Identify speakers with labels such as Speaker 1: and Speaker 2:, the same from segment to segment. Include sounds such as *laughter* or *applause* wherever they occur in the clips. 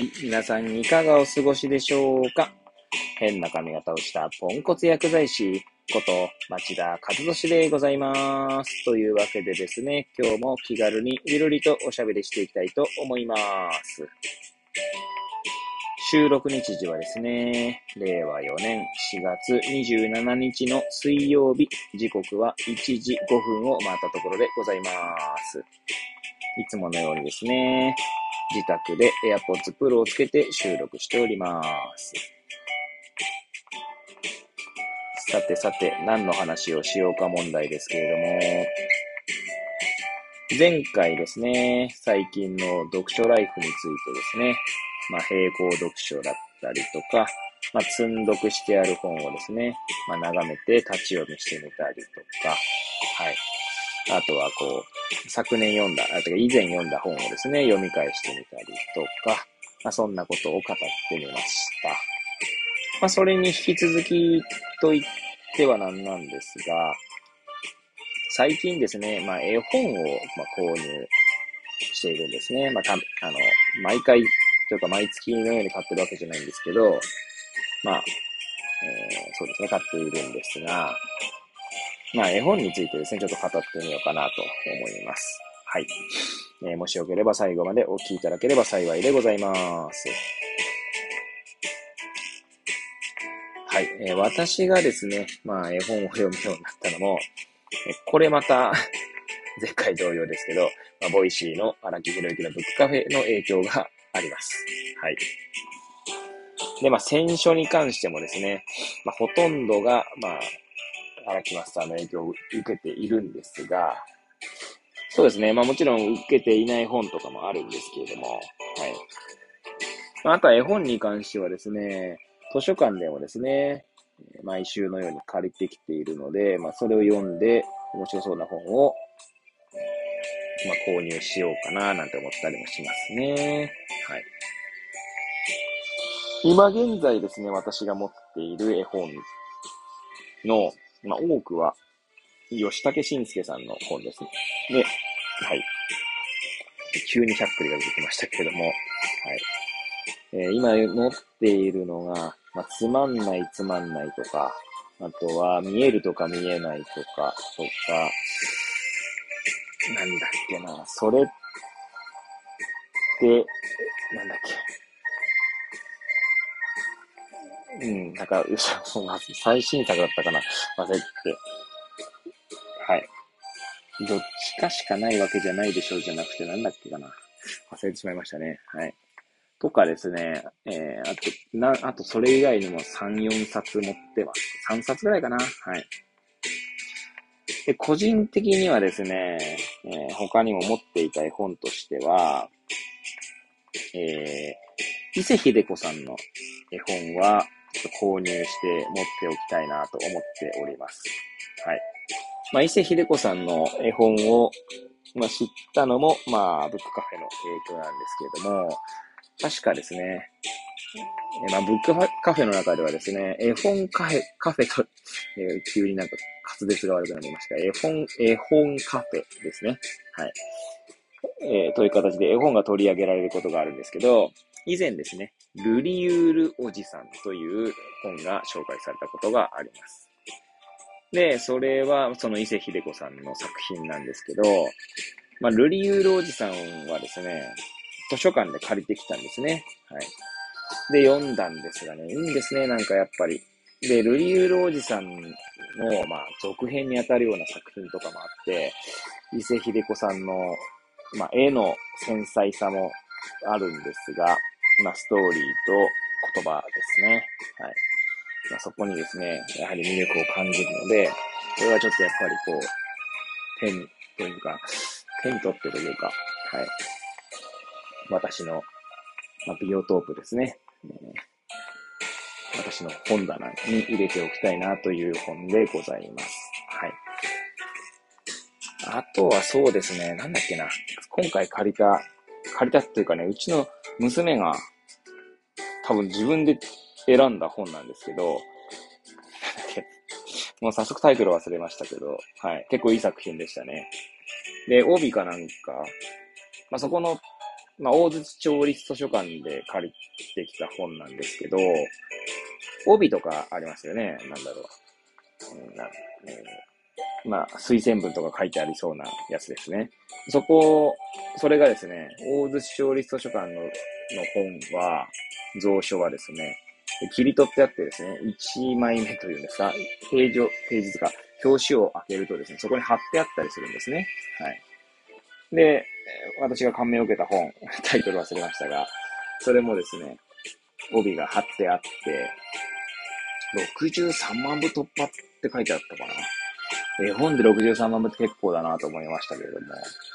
Speaker 1: い。皆さんいかがお過ごしでしょうか？変な髪型をしたポンコツ薬剤師こと町田和俊でございます。というわけでですね、今日も気軽にゆるりとおしゃべりしていきたいと思います。収録日時はですね、令和4年4月27日の水曜日、時刻は1時5分を回ったところでございます。いつものようにですね、自宅で AirPods Pro をつけて収録しております。さてさて、何の話をしようか問題ですけれども、前回ですね、最近の読書ライフについてですね、まあ、並行読書だったりとか、まあ、積んどくしてある本をですね、まあ、眺めて立ち読みしてみたりとか、はい。あとはこう、昨年読んだ、あとか以前読んだ本をですね、読み返してみたりとか、まあ、そんなことを語ってみました。まあ、それに引き続きと言ってはなんなんですが、最近ですね、まあ、絵本を、まあ、購入しているんですね。まあ、たあの、毎回というか毎月のように買ってるわけじゃないんですけど、まあ、えーそうですね、買っているんですが、まあ、絵本についてですね、ちょっと語ってみようかなと思います。はい。えーもしよければ最後までお聞きいただければ幸いでございます。はい。えー私がですね、まあ、絵本を読むようになったのも、えこれまた、*laughs* 前回同様ですけど、まあ、 Voicy の荒木博行のブックカフェの影響があります。はい。で、まあ、選書に関してもですね、まあ、ほとんどが、まあ、荒木マスターの影響を受けているんですが、そうですね。まあもちろん受けていない本とかもあるんですけれども、はい。まあ、あとは絵本に関してはですね、図書館でもですね、毎週のように借りてきているので、まあそれを読んで面白そうな本を、まあ購入しようかななんて思ったりもしますね。はい。今現在ですね、私が持っている絵本の、まあ多くは、吉武慎介さんの本ですね。で、はい。急にしゃっくりが出てきましたけれども、はい。えー今持っているのが、まあ、つまんないつまんないとか、あとは見えるとか見えないとか、とか、なんだっけな、それって、なんだっけ。うん、なんか、うそう最新作だったかな忘れて。はい。どっちかしかないわけじゃないでしょうじゃなくて、なんだっけかな。忘れてしまいましたね。はい。とかですね、えー、あと、な、あとそれ以外にも3、4冊持ってます。3冊ぐらいかな。はい。で、個人的にはですね、えー他にも持っていた絵本としては、えー、伊勢秀子さんの絵本は、購入して持っておきたいなと思っております。はい。まあ、伊勢秀子さんの絵本を、まあ、知ったのも、まあ、ブックカフェの影響なんですけれども、確かですね、まあ、ブックカフェの中ではですね、絵本カフェ、カフェと、えー急になんか滑舌が悪くなりました、絵本、絵本カフェですね。はい。えーという形で絵本が取り上げられることがあるんですけど、以前ですね、ルリユールおじさんという本が紹介されたことがあります。で、それはその伊勢秀子さんの作品なんですけど、まあ、ルリユールおじさんはですね、図書館で借りてきたんですね。はい。で、読んだんですがね、いいんですね、なんかやっぱり。で、ルリユールおじさんの、まあ、続編にあたるような作品とかもあって、伊勢秀子さんの、まあ、絵の繊細さもあるんですが、まあ、ストーリーと言葉ですね。はい。まあ、そこにですね、やはり魅力を感じるので、これはちょっとやっぱりこう、手に、というか、手に取ってというか、はい。私の、まあ、ビオトープですね。私の本棚に入れておきたいなという本でございます。はい。あとはそうですね、なんだっけな。今回借りた、借りたっていうかね、うちの娘が多分自分で選んだ本なんですけど、もう早速タイトル忘れましたけど、はい。結構いい作品でしたね。で、帯かなんか、まあ、そこのまあ、大槌町立図書館で借りてきた本なんですけど、帯とかありますよね。なんだろう。えーなえまあ、推薦文とか書いてありそうなやつですね。そこ、それがですね、大槌町立図書館のの本は、蔵書はですね、切り取ってあってですね、1枚目というんですか、ページを、ページとか、表紙を開けるとですね、そこに貼ってあったりするんですね。はい。で、私が感銘を受けた本、*laughs* タイトル忘れましたが、それもですね、帯が貼ってあって、63万部突破って書いてあったかな。絵本で63万部って結構だなと思いましたけれども、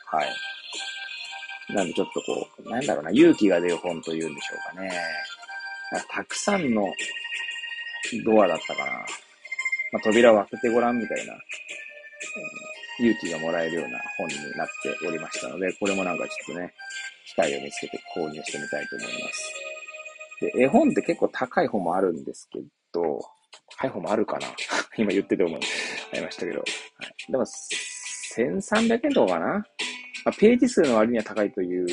Speaker 1: はい。なんでちょっとこう、なんだろうな、勇気が出る本というんでしょうかね。たくさんのドアだったかな。まあ、扉を開けてごらんみたいな、うん勇気がもらえるような本になっておりましたので、これもなんかちょっとね、機会を見つけて購入してみたいと思います。で、絵本って結構高い本もあるんですけど、高い本もあるかな *laughs* 今言ってて思いありましたけど。はい、でも、1300円とかかな、まあ、ページ数の割には高いという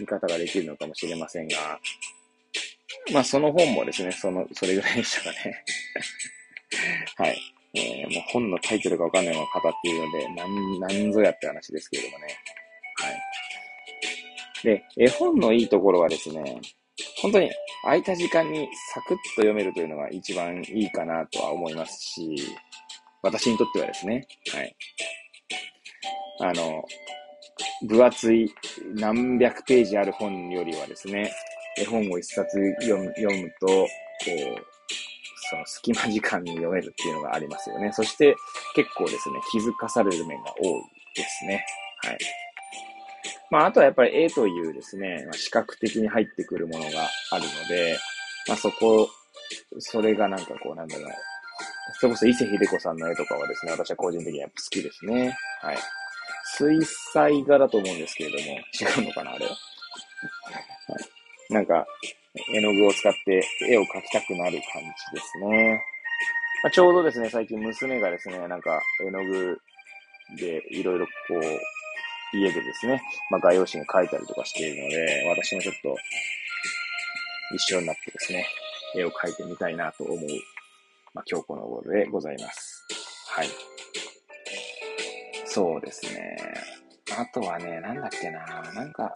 Speaker 1: 見方ができるのかもしれませんが、まあその本もですね、その、それぐらいでしたかね。*laughs* はい。えー、もう本のタイトルがわかんないまま語っているので、なん、なんぞやって話ですけれどもね。はい。で、絵本のいいところはですね、本当に空いた時間にサクッと読めるというのが一番いいかなとは思いますし、私にとってはですね、はい。あの、分厚い何百ページある本よりはですね、絵本を一冊読む読むと、こう、その隙間時間に読めるっていうのがありますよね。そして結構ですね、気づかされる面が多いですね。はい。まあ、あとはやっぱり絵というですね、まあ、視覚的に入ってくるものがあるので、まあ、そこ、それがなんかこう、なんだろう。それこそ伊勢秀子さんの絵とかはですね、私は個人的にやっぱ好きですね。はい。水彩画だと思うんですけれども、違うのかな、あれは。はい。なんか、絵の具を使って絵を描きたくなる感じですね。まあ、ちょうどですね、最近娘がですね、なんか絵の具でいろいろこう、家でですね、まあ、画用紙に描いたりとかしているので、私もちょっと一緒になってですね、絵を描いてみたいなと思う、まあ、今日この頃でございます。はい。そうですね。あとはね、なんだっけな、なんか、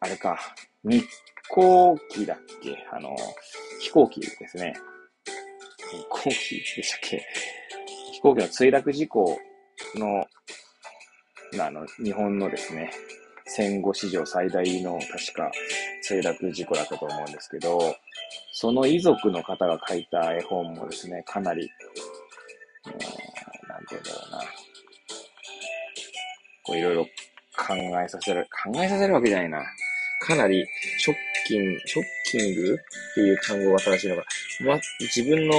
Speaker 1: あれか、日航機だっけ？あの、飛行機ですね。飛行機でしたっけ？飛行機の墜落事故の、あの、日本のですね、戦後史上最大の確か墜落事故だったと思うんですけど、その遺族の方が書いた絵本もですね、かなり、えー、なんて言うんだろうな、こういろいろ考えさせる、考えさせるわけじゃないな。かなりショッキング、ショッキングっていう単語が正しいのが、ま、自分の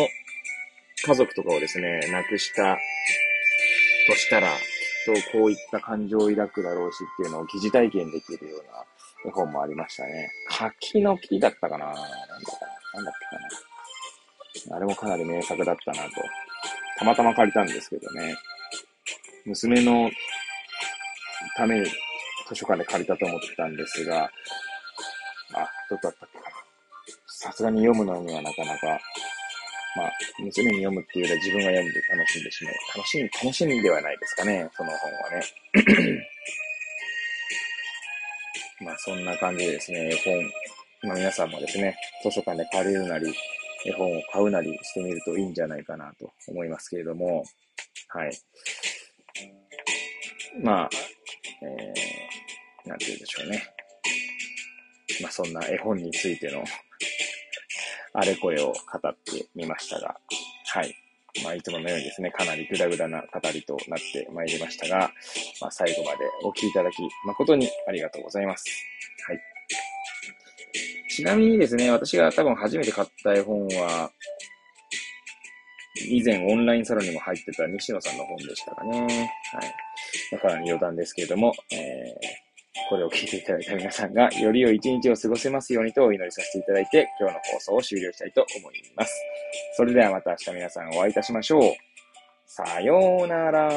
Speaker 1: 家族とかをですね、亡くしたとしたら、きっとこういった感情を抱くだろうしっていうのを疑似体験できるような絵本もありましたね。柿の木だったかななんかなんだっけかなあれもかなり名作だったなと。たまたま借りたんですけどね。娘のために図書館で借りたと思ってたんですが、あ、どこだったっけかな。さすがに読むのにはなかなか、まあ、娘に読むっていうよりは自分が読んで楽しんでしまう。楽しみ、楽しみではないですかね、その本はね。*clears throat* まあ、そんな感じでですね、本、まあ皆さんもですね、図書館で借りるなり、絵本を買うなりしてみるといいんじゃないかなと思いますけれども、はい。まあ、えー、なんて言うんでしょうね。まあそんな絵本についてのあれこれを語ってみましたが、はい。まあいつものようにですね、かなりグダグダな語りとなってまいりましたが、まあ最後までお聞きいただき誠にありがとうございます。はい。ちなみにですね、私が多分初めて買った絵本は、以前オンラインサロンにも入ってた西野さんの本でしたかね。はい。だから余談ですけれども、えーこれを聞いていただいた皆さんが、より良い一日を過ごせますようにとお祈りさせていただいて、今日の放送を終了したいと思います。それではまた明日皆さんお会いいたしましょう。さようなら。